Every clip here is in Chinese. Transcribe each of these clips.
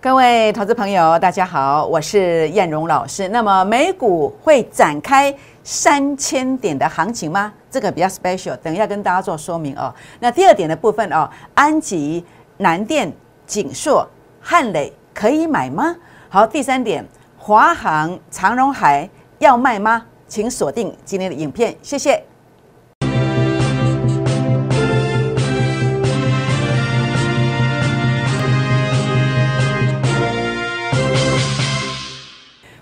各位投资朋友，大家好，我是燕荣老师。那么美股会展开三千点的行情吗？这个比较 special，等一下跟大家做说明哦。那第二点的部分哦，安吉、南电、锦硕、汉磊可以买吗？好，第三点，华航、长荣海要卖吗？请锁定今天的影片，谢谢。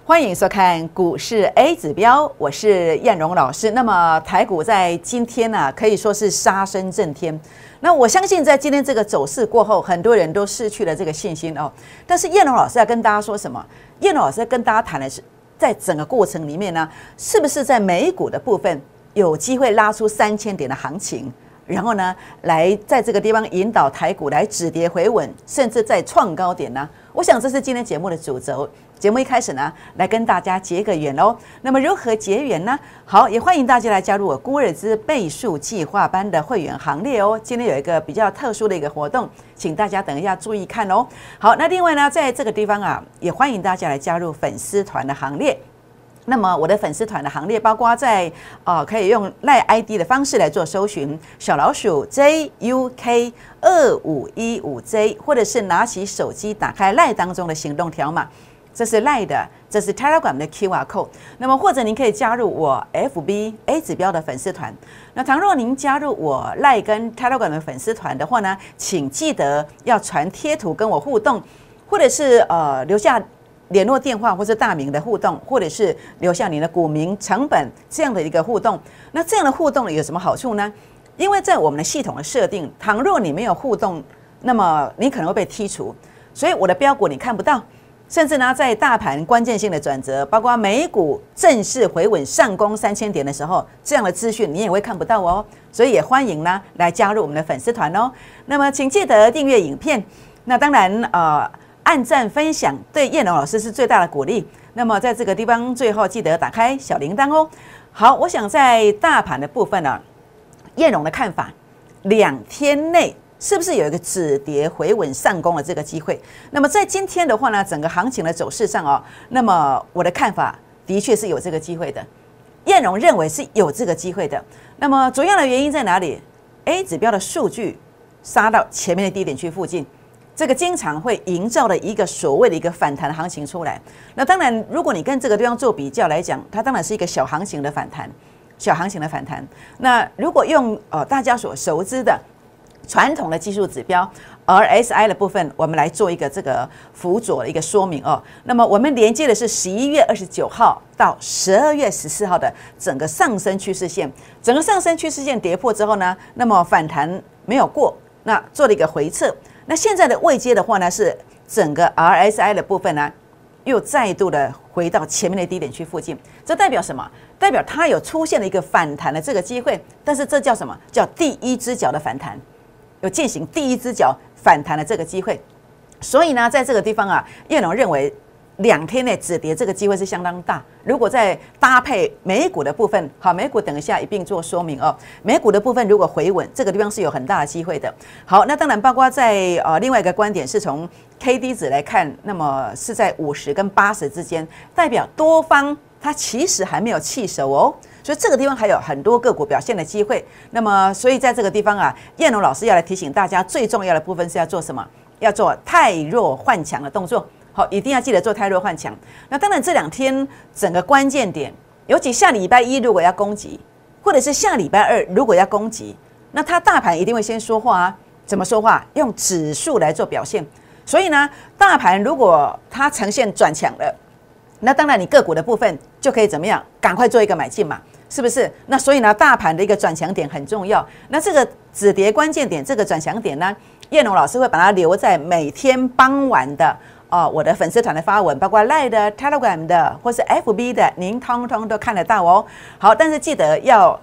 欢迎收看股市 A 指标，我是燕荣老师。那么台股在今天呢，可以说是杀声震天。那我相信在今天这个走势过后，很多人都失去了这个信心哦。但是燕荣老师要跟大家说什么？燕荣老师要跟大家谈的是，在整个过程里面呢，是不是在美股的部分有机会拉出三千点的行情？然后呢，来在这个地方引导台股来止跌回稳，甚至再创高点呢？我想这是今天节目的主轴。节目一开始呢，来跟大家结个缘哦。那么如何结缘呢？好，也欢迎大家来加入我孤日之倍数计划班的会员行列哦。今天有一个比较特殊的一个活动，请大家等一下注意看哦。好，那另外呢，在这个地方啊，也欢迎大家来加入粉丝团的行列。那么我的粉丝团的行列，包括在啊，可以用赖 ID 的方式来做搜寻，小老鼠 JUK 二五一五 J，或者是拿起手机打开赖当中的行动条码。这是赖的，这是 Telegram 的 QR code。那么或者您可以加入我 FB A 指标的粉丝团。那倘若您加入我赖跟 Telegram 的粉丝团的话呢，请记得要传贴图跟我互动，或者是呃留下联络电话或者大名的互动，或者是留下你的股民成本这样的一个互动。那这样的互动有什么好处呢？因为在我们的系统的设定，倘若你没有互动，那么你可能会被剔除，所以我的标股你看不到。甚至呢，在大盘关键性的转折，包括美股正式回稳上攻三千点的时候，这样的资讯你也会看不到哦。所以也欢迎呢来加入我们的粉丝团哦。那么请记得订阅影片，那当然呃按赞分享对燕龙老师是最大的鼓励。那么在这个地方最后记得打开小铃铛哦。好，我想在大盘的部分呢，燕龙的看法，两天内。是不是有一个止跌回稳上攻的这个机会？那么在今天的话呢，整个行情的走势上哦，那么我的看法的确是有这个机会的。燕荣认为是有这个机会的。那么主要的原因在哪里？A 指标的数据杀到前面的低点区附近，这个经常会营造的一个所谓的一个反弹行情出来。那当然，如果你跟这个地方做比较来讲，它当然是一个小行情的反弹，小行情的反弹。那如果用呃大家所熟知的。传统的技术指标 RSI 的部分，我们来做一个这个辅佐的一个说明哦。那么我们连接的是十一月二十九号到十二月十四号的整个上升趋势线，整个上升趋势线跌破之后呢，那么反弹没有过，那做了一个回撤。那现在的位阶的话呢，是整个 RSI 的部分呢，又再度的回到前面的低点区附近，这代表什么？代表它有出现了一个反弹的这个机会，但是这叫什么叫第一只脚的反弹？有进行第一只脚反弹的这个机会，所以呢，在这个地方啊，叶龙认为两天内止跌这个机会是相当大。如果再搭配美股的部分，好，美股等一下一并做说明哦。美股的部分如果回稳，这个地方是有很大的机会的。好，那当然包括在呃另外一个观点是从 K D 值来看，那么是在五十跟八十之间，代表多方它其实还没有弃守哦。所以这个地方还有很多个股表现的机会。那么，所以在这个地方啊，燕龙老师要来提醒大家，最重要的部分是要做什么？要做太弱换强的动作。好，一定要记得做泰弱换强。那当然，这两天整个关键点，尤其下礼拜一如果要攻击，或者是下礼拜二如果要攻击，那它大盘一定会先说话啊。怎么说话？用指数来做表现。所以呢，大盘如果它呈现转强了，那当然你个股的部分就可以怎么样？赶快做一个买进嘛。是不是？那所以呢，大盘的一个转强点很重要。那这个止跌关键点，这个转强点呢，叶龙老师会把它留在每天傍晚的哦，我的粉丝团的发文，包括 Line 的、Telegram 的或是 FB 的，您通通都看得到哦。好，但是记得要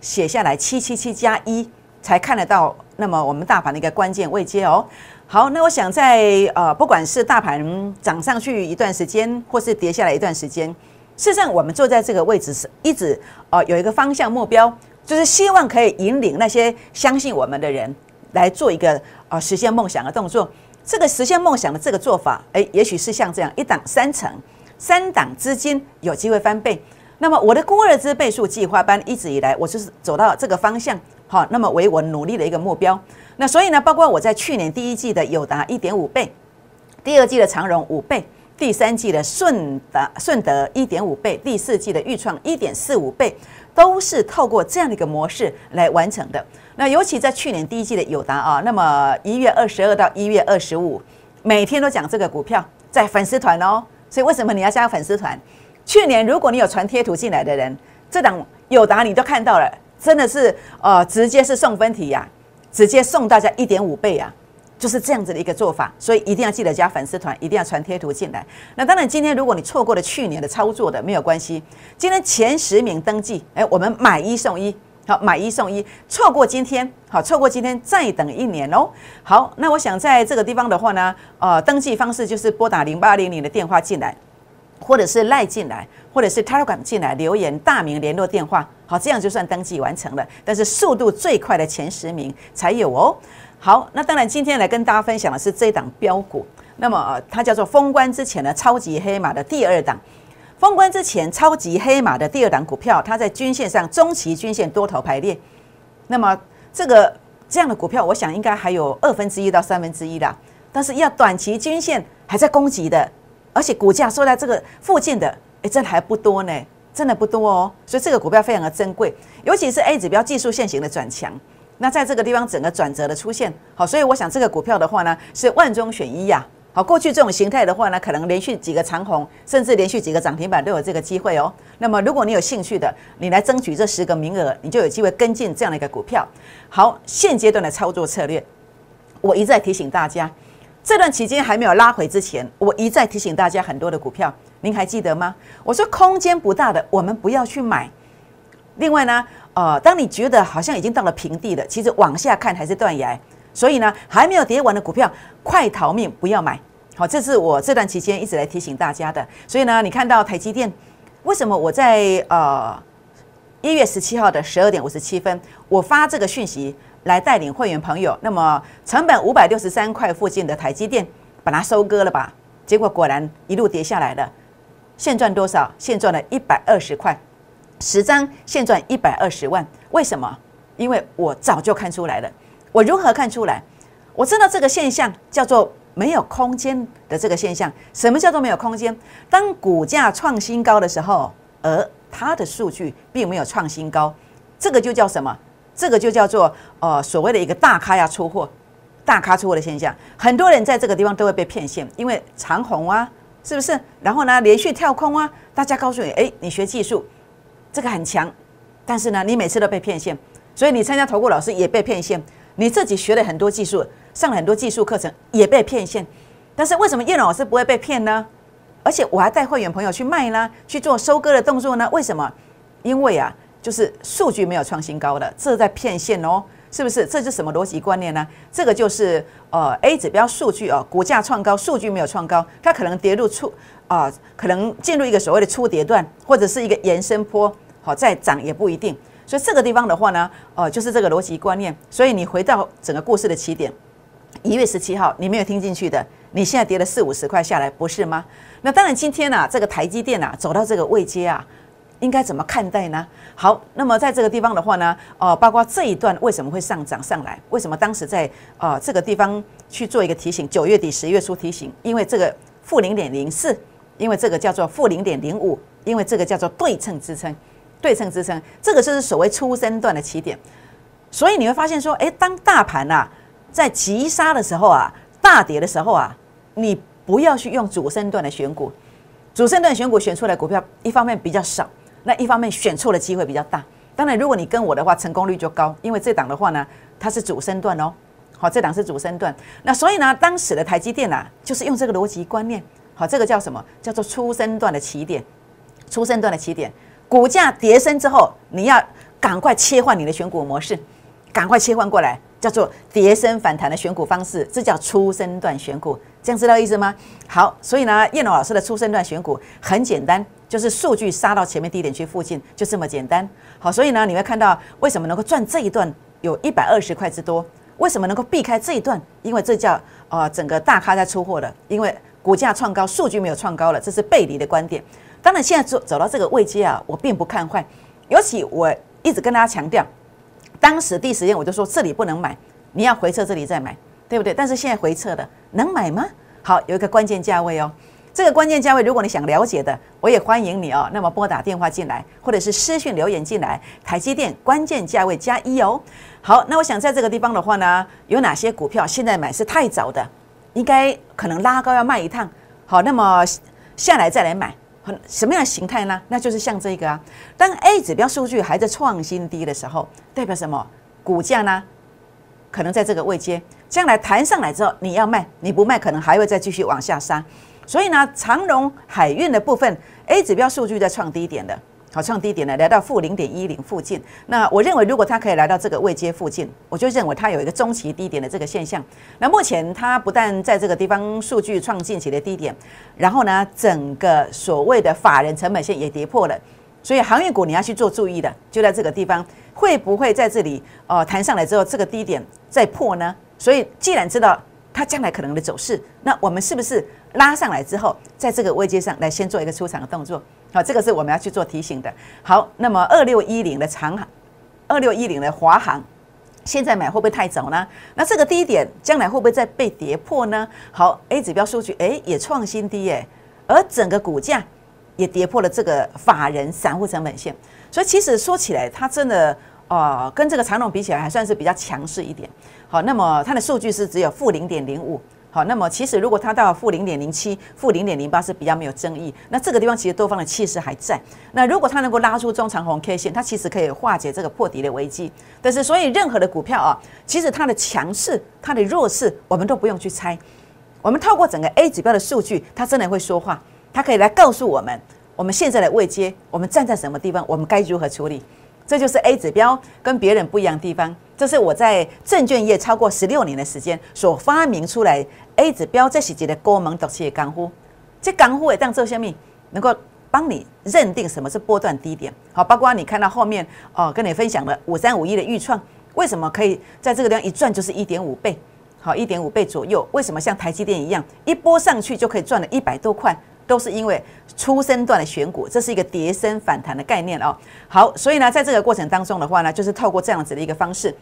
写下来七七七加一才看得到。那么我们大盘的一个关键位阶哦。好，那我想在呃，不管是大盘涨上去一段时间，或是跌下来一段时间。事实上，我们坐在这个位置是一直呃有一个方向目标，就是希望可以引领那些相信我们的人来做一个呃实现梦想的动作。这个实现梦想的这个做法，哎，也许是像这样一档三成，三档资金有机会翻倍。那么我的孤二资倍数计划班一直以来，我就是走到这个方向，好，那么为我努力的一个目标。那所以呢，包括我在去年第一季的友达一点五倍，第二季的长荣五倍，第三季的顺达顺德一点五倍，第四季的预创一点四五倍，都是透过这样的一个模式来完成的。那尤其在去年第一季的友达啊，那么一月二十二到一月二十五，每天都讲这个股票，在粉丝团哦。所以为什么你要加粉丝团？去年如果你有传贴图进来的人，这档友达你都看到了，真的是呃直接是送分题呀，直接送大家一点五倍啊，就是这样子的一个做法。所以一定要记得加粉丝团，一定要传贴图进来。那当然，今天如果你错过了去年的操作的，没有关系。今天前十名登记，哎，我们买一送一，好，买一送一。错过今天，好，错过今天再等一年哦。好，那我想在这个地方的话呢，呃，登记方式就是拨打零八零零的电话进来。或者是赖进来，或者是 Telegram 进来留言，大名联络电话，好，这样就算登记完成了。但是速度最快的前十名才有哦。好，那当然今天来跟大家分享的是这档标股，那么它叫做封关之前的超级黑马的第二档。封关之前超级黑马的第二档股票，它在均线上中期均线多头排列。那么这个这样的股票，我想应该还有二分之一到三分之一的，但是要短期均线还在攻击的。而且股价收在这个附近的，哎，真的还不多呢，真的不多哦。所以这个股票非常的珍贵，尤其是 A 指标技术线型的转强。那在这个地方整个转折的出现，好，所以我想这个股票的话呢，是万中选一呀。好，过去这种形态的话呢，可能连续几个长红，甚至连续几个涨停板都有这个机会哦。那么如果你有兴趣的，你来争取这十个名额，你就有机会跟进这样的一个股票。好，现阶段的操作策略，我一再提醒大家。这段期间还没有拉回之前，我一再提醒大家很多的股票，您还记得吗？我说空间不大的，我们不要去买。另外呢，呃，当你觉得好像已经到了平地了，其实往下看还是断崖，所以呢，还没有跌完的股票，快逃命，不要买。好，这是我这段期间一直来提醒大家的。所以呢，你看到台积电，为什么我在呃一月十七号的十二点五十七分，我发这个讯息？来带领会员朋友，那么成本五百六十三块附近的台积电，把它收割了吧？结果果然一路跌下来了，现赚多少？现赚了一百二十块，十张现赚一百二十万。为什么？因为我早就看出来了。我如何看出来？我知道这个现象叫做没有空间的这个现象。什么叫做没有空间？当股价创新高的时候，而它的数据并没有创新高，这个就叫什么？这个就叫做呃所谓的一个大咖要出货，大咖出货的现象，很多人在这个地方都会被骗线，因为长红啊，是不是？然后呢，连续跳空啊，大家告诉你，哎，你学技术，这个很强，但是呢，你每次都被骗线，所以你参加投顾老师也被骗线，你自己学了很多技术，上了很多技术课程也被骗线，但是为什么叶老师不会被骗呢？而且我还带会员朋友去卖呢，去做收割的动作呢？为什么？因为啊。就是数据没有创新高的，这是在骗线哦，是不是？这是什么逻辑观念呢？这个就是呃 A 指标数据哦，股价创高，数据没有创高，它可能跌入初啊，可能进入一个所谓的初跌段，或者是一个延伸坡，好再涨也不一定。所以这个地方的话呢，呃，就是这个逻辑观念。所以你回到整个故事的起点，一月十七号你没有听进去的，你现在跌了四五十块下来，不是吗？那当然今天呢，这个台积电啊，走到这个位阶啊。应该怎么看待呢？好，那么在这个地方的话呢，呃，包括这一段为什么会上涨上来？为什么当时在呃这个地方去做一个提醒？九月底十月初提醒，因为这个负零点零四，因为这个叫做负零点零五，因为这个叫做对称支撑，对称支撑，这个就是所谓初升段的起点。所以你会发现说，哎，当大盘啊在急杀的时候啊，大跌的时候啊，你不要去用主升段的选股，主升段选股选出来股票，一方面比较少。那一方面选错的机会比较大，当然如果你跟我的话，成功率就高，因为这档的话呢，它是主升段哦，好，这档是主升段，那所以呢，当时的台积电啊，就是用这个逻辑观念，好，这个叫什么？叫做初升段的起点，初升段的起点，股价跌升之后，你要赶快切换你的选股模式，赶快切换过来，叫做跌升反弹的选股方式，这叫初升段选股，这样知道意思吗？好，所以呢，叶龙老师的初生段选股很简单。就是数据杀到前面低点区附近，就这么简单。好，所以呢，你会看到为什么能够赚这一段有一百二十块之多，为什么能够避开这一段？因为这叫呃整个大咖在出货了，因为股价创高，数据没有创高了，这是背离的观点。当然，现在走走到这个位阶啊，我并不看坏。尤其我一直跟大家强调，当时第一时间我就说这里不能买，你要回撤这里再买，对不对？但是现在回撤的能买吗？好，有一个关键价位哦。这个关键价位，如果你想了解的，我也欢迎你哦。那么拨打电话进来，或者是私讯留言进来。台积电关键价位加一哦。好，那我想在这个地方的话呢，有哪些股票现在买是太早的，应该可能拉高要卖一趟。好，那么下来再来买，很什么样的形态呢？那就是像这个啊，当 A 指标数据还在创新低的时候，代表什么？股价呢，可能在这个位阶，将来弹上来之后，你要卖，你不卖，可能还会再继续往下杀。所以呢，长荣海运的部分 A 指标数据在创低点的，好创低点的，来到负零点一零附近。那我认为，如果它可以来到这个位阶附近，我就认为它有一个中期低点的这个现象。那目前它不但在这个地方数据创近期的低点，然后呢，整个所谓的法人成本线也跌破了。所以航运股你要去做注意的，就在这个地方，会不会在这里哦弹上来之后，这个低点再破呢？所以既然知道。它将来可能的走势，那我们是不是拉上来之后，在这个位阶上来先做一个出场的动作？好，这个是我们要去做提醒的。好，那么二六一零的长航，二六一零的华航，现在买会不会太早呢？那这个低点将来会不会再被跌破呢？好，A 指标数据哎也创新低耶，而整个股价也跌破了这个法人散户成本线，所以其实说起来，它真的呃跟这个长龙比起来，还算是比较强势一点。好，那么它的数据是只有负零点零五。好，那么其实如果它到负零点零七、负零点零八是比较没有争议。那这个地方其实多方的气势还在。那如果它能够拉出中长红 K 线，它其实可以化解这个破底的危机。但是，所以任何的股票啊，其实它的强势、它的弱势，我们都不用去猜。我们透过整个 A 指标的数据，它真的会说话，它可以来告诉我们，我们现在的位阶，我们站在什么地方，我们该如何处理。这就是 A 指标跟别人不一样的地方。这是我在证券业超过十六年的时间所发明出来 A 指标这是几的高门独起的港呼，这港呼也当做下面能够帮你认定什么是波段低点。好，包括你看到后面哦，跟你分享的五三五一的预创，为什么可以在这个地方一赚就是一点五倍？好，一点五倍左右。为什么像台积电一样，一波上去就可以赚了一百多块？都是因为初升段的选股，这是一个叠升反弹的概念哦。好，所以呢，在这个过程当中的话呢，就是透过这样子的一个方式，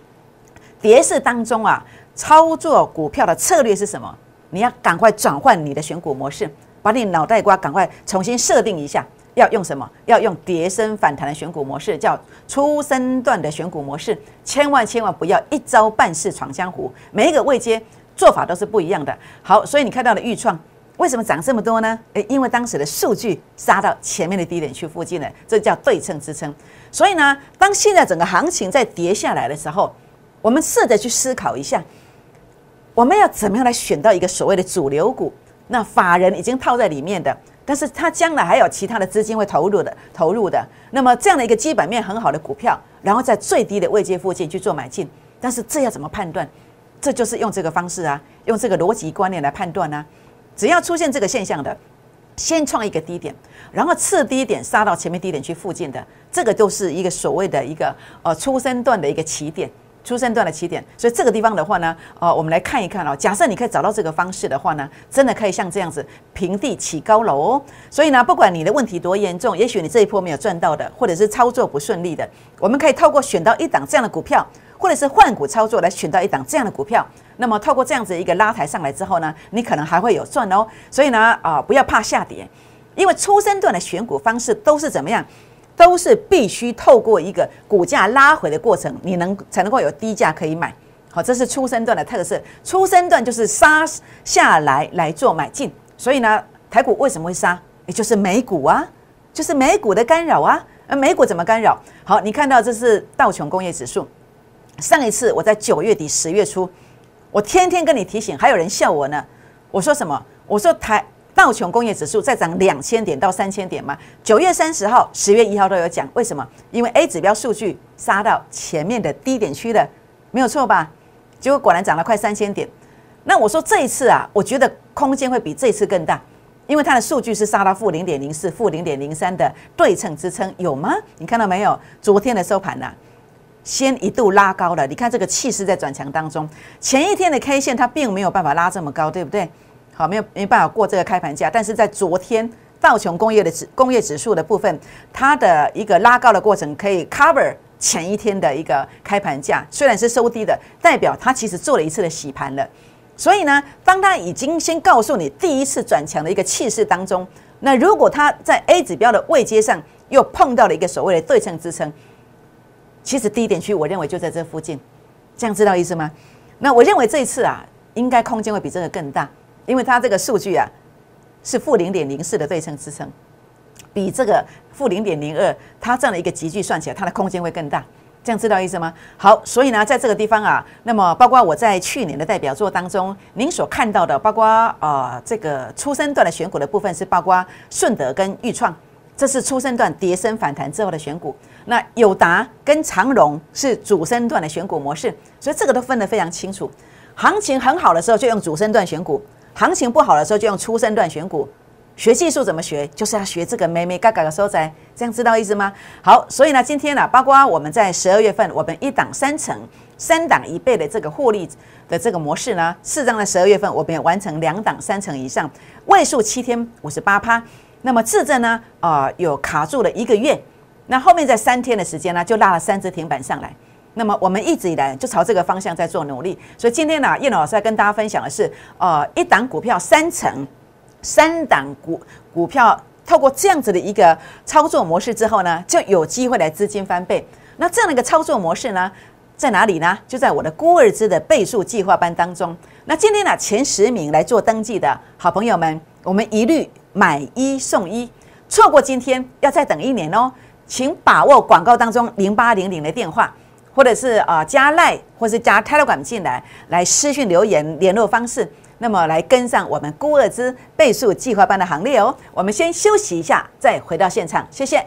跌势当中啊，操作股票的策略是什么？你要赶快转换你的选股模式，把你脑袋瓜赶快重新设定一下，要用什么？要用叠升反弹的选股模式，叫初升段的选股模式。千万千万不要一招半式闯江湖，每一个位阶做法都是不一样的。好，所以你看到的预创。为什么涨这么多呢？诶，因为当时的数据杀到前面的低点去附近了，这叫对称支撑。所以呢，当现在整个行情在跌下来的时候，我们试着去思考一下，我们要怎么样来选到一个所谓的主流股？那法人已经套在里面的，但是他将来还有其他的资金会投入的，投入的。那么这样的一个基本面很好的股票，然后在最低的位阶附近去做买进，但是这要怎么判断？这就是用这个方式啊，用这个逻辑观念来判断呢？只要出现这个现象的，先创一个低点，然后次低点杀到前面低点去附近的，这个都是一个所谓的一个呃初生段的一个起点，初生段的起点。所以这个地方的话呢，呃，我们来看一看哦。假设你可以找到这个方式的话呢，真的可以像这样子平地起高楼哦。所以呢，不管你的问题多严重，也许你这一波没有赚到的，或者是操作不顺利的，我们可以透过选到一档这样的股票。或者是换股操作来选到一档这样的股票，那么透过这样子一个拉抬上来之后呢，你可能还会有赚哦。所以呢，啊，不要怕下跌，因为初升段的选股方式都是怎么样，都是必须透过一个股价拉回的过程，你能才能够有低价可以买。好，这是初升段的特色。初升段就是杀下来来做买进，所以呢，台股为什么会杀？也就是美股啊，就是美股的干扰啊。而美股怎么干扰？好，你看到这是道琼工业指数。上一次我在九月底十月初，我天天跟你提醒，还有人笑我呢。我说什么？我说台道琼工业指数再涨两千点到三千点嘛。九月三十号、十月一号都有讲，为什么？因为 A 指标数据杀到前面的低点区的，没有错吧？结果果然涨了快三千点。那我说这一次啊，我觉得空间会比这次更大，因为它的数据是杀到负零点零四、负零点零三的对称支撑，有吗？你看到没有？昨天的收盘呐。先一度拉高了，你看这个气势在转强当中。前一天的 K 线它并没有办法拉这么高，对不对？好，没有没办法过这个开盘价。但是在昨天道琼工业的指工业指数的部分，它的一个拉高的过程可以 cover 前一天的一个开盘价，虽然是收低的，代表它其实做了一次的洗盘了。所以呢，当它已经先告诉你第一次转强的一个气势当中，那如果它在 A 指标的位阶上又碰到了一个所谓的对称支撑。其实低点区，我认为就在这附近，这样知道意思吗？那我认为这一次啊，应该空间会比这个更大，因为它这个数据啊是负零点零四的对称支撑，比这个负零点零二，它这样的一个集聚算起来，它的空间会更大，这样知道意思吗？好，所以呢，在这个地方啊，那么包括我在去年的代表作当中，您所看到的，包括啊这个初升段的选股的部分，是包括顺德跟裕创。这是初升段跌升反弹之后的选股，那友达跟长荣是主升段的选股模式，所以这个都分得非常清楚。行情很好的时候就用主升段选股，行情不好的时候就用初升段选股。学技术怎么学？就是要学这个美美嘎嘎的收窄，这样知道意思吗？好，所以呢，今天呢，包括我们在十二月份，我们一档三成、三档一倍的这个获利的这个模式呢，适当的十二月份，我们也完成两档三成以上，位数七天五十八趴。那么自证呢？啊，有卡住了一个月，那后面在三天的时间呢，就拉了三只停板上来。那么我们一直以来就朝这个方向在做努力。所以今天呢，叶老师在跟大家分享的是，呃，一档股票三成，三档股股票透过这样子的一个操作模式之后呢，就有机会来资金翻倍。那这样的一个操作模式呢，在哪里呢？就在我的孤二支的倍数计划班当中。那今天呢，前十名来做登记的好朋友们，我们一律。买一送一，错过今天要再等一年哦，请把握广告当中零八零零的电话，或者是啊加赖，或是加 Telegram 进来，来私讯留言联络方式，那么来跟上我们孤二之倍数计划班的行列哦。我们先休息一下，再回到现场，谢谢。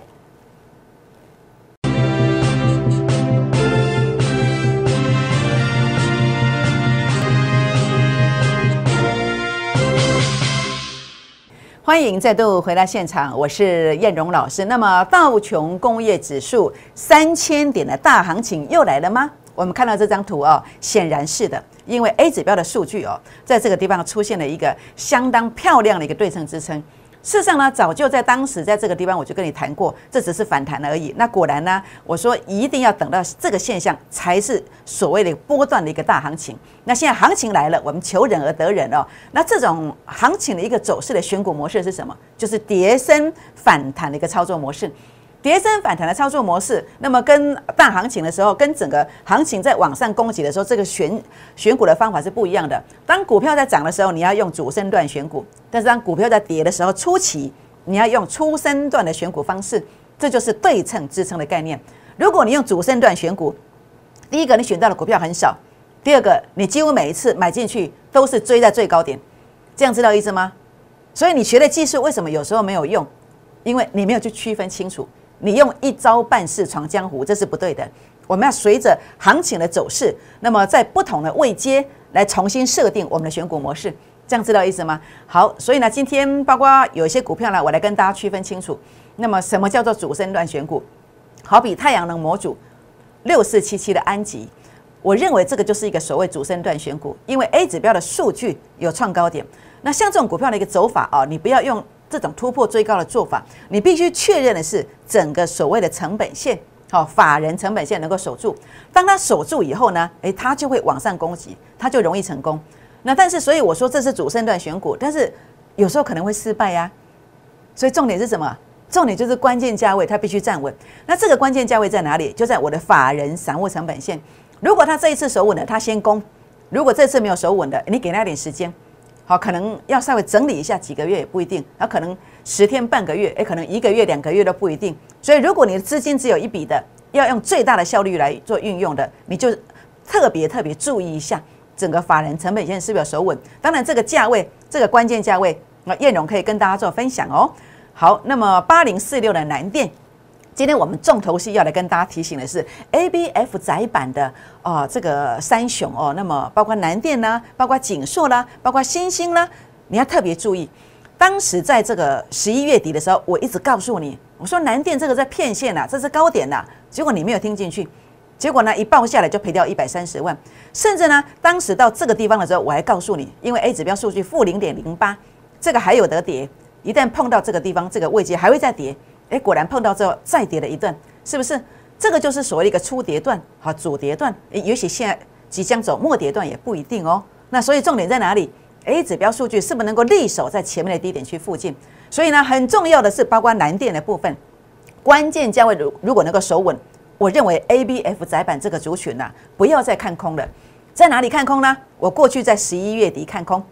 欢迎再度回到现场，我是燕荣老师。那么道琼工业指数三千点的大行情又来了吗？我们看到这张图哦，显然是的，因为 A 指标的数据哦，在这个地方出现了一个相当漂亮的一个对称支撑。事实上呢，早就在当时在这个地方，我就跟你谈过，这只是反弹而已。那果然呢，我说一定要等到这个现象，才是所谓的波段的一个大行情。那现在行情来了，我们求忍而得忍哦。那这种行情的一个走势的选股模式是什么？就是跌升反弹的一个操作模式。跌升反弹的操作模式，那么跟大行情的时候，跟整个行情在往上攻击的时候，这个选选股的方法是不一样的。当股票在涨的时候，你要用主升段选股；但是当股票在跌的时候，初期你要用初升段的选股方式，这就是对称支撑的概念。如果你用主升段选股，第一个你选到的股票很少，第二个你几乎每一次买进去都是追在最高点，这样知道意思吗？所以你学的技术为什么有时候没有用？因为你没有去区分清楚。你用一招半式闯江湖，这是不对的。我们要随着行情的走势，那么在不同的位阶来重新设定我们的选股模式，这样知道意思吗？好，所以呢，今天包括有一些股票呢，我来跟大家区分清楚。那么什么叫做主升段选股？好比太阳能模组六四七七的安吉，我认为这个就是一个所谓主升段选股，因为 A 指标的数据有创高点。那像这种股票的一个走法啊，你不要用。这种突破最高的做法，你必须确认的是整个所谓的成本线，好，法人成本线能够守住。当它守住以后呢，诶，它就会往上攻击，它就容易成功。那但是，所以我说这是主升段选股，但是有时候可能会失败呀。所以重点是什么？重点就是关键价位，它必须站稳。那这个关键价位在哪里？就在我的法人散户成本线。如果他这一次守稳了，他先攻；如果这次没有守稳的，你给他点时间。好，可能要稍微整理一下，几个月也不一定。那可能十天半个月，也，可能一个月两个月都不一定。所以，如果你的资金只有一笔的，要用最大的效率来做运用的，你就特别特别注意一下整个法人成本线是不是守稳。当然，这个价位，这个关键价位，那燕荣可以跟大家做分享哦。好，那么八零四六的南电。今天我们重头戏要来跟大家提醒的是，A B F 窄版的哦，这个三雄哦，那么包括南电啦，包括景硕啦，包括新兴啦，你要特别注意。当时在这个十一月底的时候，我一直告诉你，我说南电这个在骗线呐，这是高点呐，结果你没有听进去。结果呢，一报下来就赔掉一百三十万，甚至呢，当时到这个地方的时候，我还告诉你，因为 A 指标数据负零点零八，这个还有得跌，一旦碰到这个地方，这个位阶还会再跌。哎，果然碰到之后再跌了一段，是不是？这个就是所谓的一个初跌段，好，主跌段，也许现在即将走末跌段也不一定哦。那所以重点在哪里？A 指标数据是不是能够立守在前面的低点区附近？所以呢，很重要的是，包括蓝电的部分，关键价位如如果能够守稳，我认为 A、B、F 窄板这个族群呢，不要再看空了。在哪里看空呢？我过去在十一月底看空，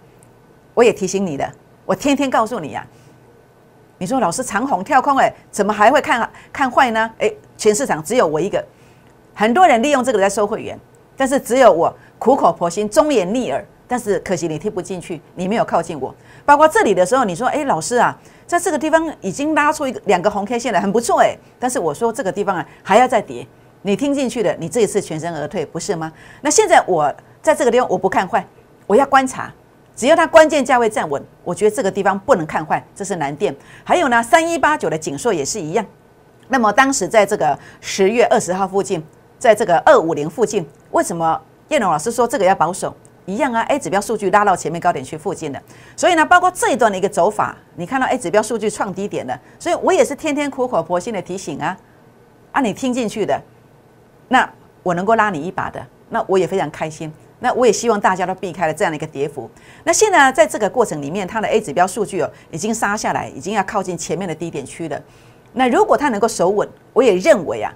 我也提醒你的，我天天告诉你呀。你说老师长虹跳空，哎，怎么还会看看坏呢？哎，全市场只有我一个，很多人利用这个在收会员，但是只有我苦口婆心、忠言逆耳。但是可惜你听不进去，你没有靠近我。包括这里的时候，你说，哎，老师啊，在这个地方已经拉出一个两个红 K 线了，很不错，哎。但是我说这个地方啊还要再跌，你听进去的，你这一次全身而退，不是吗？那现在我在这个地方我不看坏，我要观察。只要它关键价位站稳，我觉得这个地方不能看坏。这是南电，还有呢，三一八九的锦硕也是一样。那么当时在这个十月二十号附近，在这个二五零附近，为什么叶龙老师说这个要保守？一样啊，A 指标数据拉到前面高点区附近的，所以呢，包括这一段的一个走法，你看到 A 指标数据创低点了，所以我也是天天苦口婆心的提醒啊，啊，你听进去的，那我能够拉你一把的，那我也非常开心。那我也希望大家都避开了这样的一个跌幅。那现在在这个过程里面，它的 A 指标数据哦已经杀下来，已经要靠近前面的低点区了。那如果它能够守稳，我也认为啊，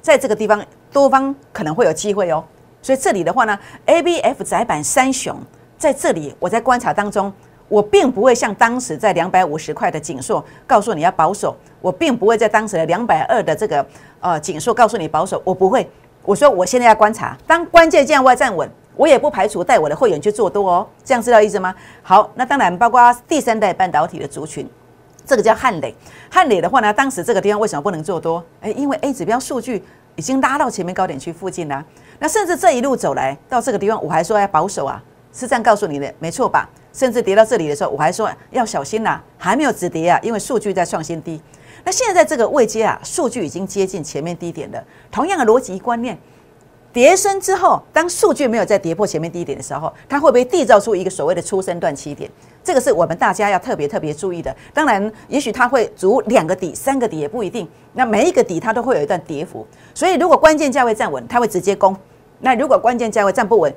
在这个地方多方可能会有机会哦。所以这里的话呢，A、B、F 窄板三雄在这里，我在观察当中，我并不会像当时在两百五十块的锦硕告诉你要保守，我并不会在当时的两百二的这个呃锦硕告诉你保守，我不会。我说我现在要观察，当关键价位站稳。我也不排除带我的会员去做多哦，这样知道意思吗？好，那当然包括第三代半导体的族群，这个叫汉磊。汉磊的话呢，当时这个地方为什么不能做多？诶，因为 A 指标数据已经拉到前面高点区附近了。那甚至这一路走来到这个地方，我还说要保守啊，是这样告诉你的，没错吧？甚至跌到这里的时候，我还说要小心呐，还没有止跌啊，因为数据在创新低。那现在这个位阶啊，数据已经接近前面低点了。同样的逻辑观念。跌升之后，当数据没有再跌破前面低点的时候，它会不会缔造出一个所谓的出生段起点？这个是我们大家要特别特别注意的。当然，也许它会足两个底、三个底也不一定。那每一个底它都会有一段跌幅，所以如果关键价位站稳，它会直接攻；那如果关键价位站不稳，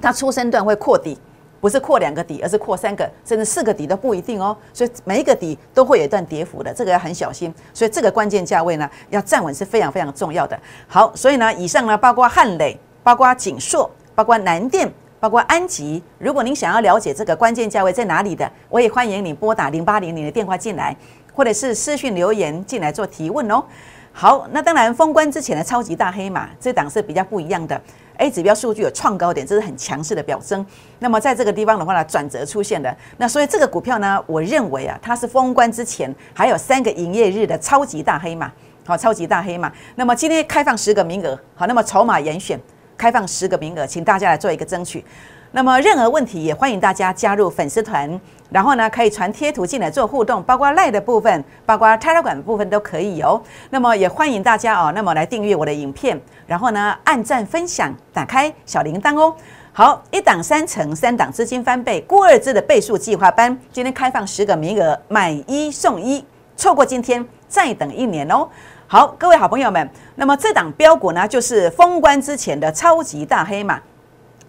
它出生段会扩底。不是扩两个底，而是扩三个，甚至四个底都不一定哦。所以每一个底都会有一段跌幅的，这个要很小心。所以这个关键价位呢，要站稳是非常非常重要的。好，所以呢，以上呢，包括汉磊，包括锦硕，包括南电，包括安吉。如果您想要了解这个关键价位在哪里的，我也欢迎你拨打零八零零的电话进来，或者是私讯留言进来做提问哦。好，那当然封关之前的超级大黑马，这档是比较不一样的。A 指标数据有创高点，这是很强势的表征。那么在这个地方的话呢，转折出现的，那所以这个股票呢，我认为啊，它是封关之前还有三个营业日的超级大黑马，好，超级大黑马。那么今天开放十个名额，好，那么筹码严选，开放十个名额，请大家来做一个争取。那么任何问题也欢迎大家加入粉丝团，然后呢可以传贴图进来做互动，包括赖的部分，包括 Telegram 部分都可以哦。那么也欢迎大家哦，那么来订阅我的影片，然后呢按赞分享，打开小铃铛哦。好，一档三成，三档资金翻倍，孤二支的倍数计划班，今天开放十个名额，买一送一，错过今天再等一年哦。好，各位好朋友们，那么这档标股呢，就是封关之前的超级大黑马。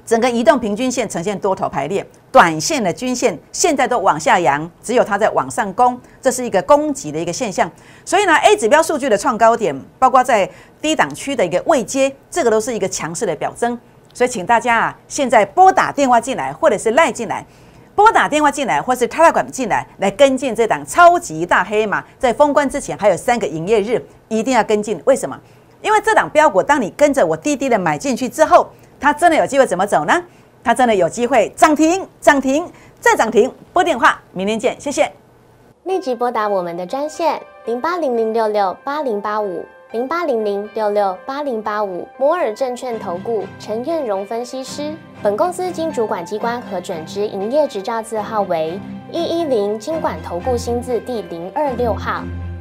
整个移动平均线呈现多头排列，短线的均线现在都往下扬，只有它在往上攻，这是一个攻击的一个现象。所以呢，A 指标数据的创高点，包括在低档区的一个位阶，这个都是一个强势的表征。所以请大家啊，现在拨打电话进来，或者是赖进来，拨打电话进来，或是 Telegram 进来，来跟进这档超级大黑马。在封关之前还有三个营业日，一定要跟进。为什么？因为这档标股，当你跟着我滴滴的买进去之后。它真的有机会怎么走呢？它真的有机会涨停、涨停再涨停。拨电话，明天见，谢谢。立即拨打我们的专线零八零零六六八零八五零八零零六六八零八五摩尔证券投顾陈彦荣分析师。本公司经主管机关核准之营业执照字号为一一零金管投顾新字第零二六号。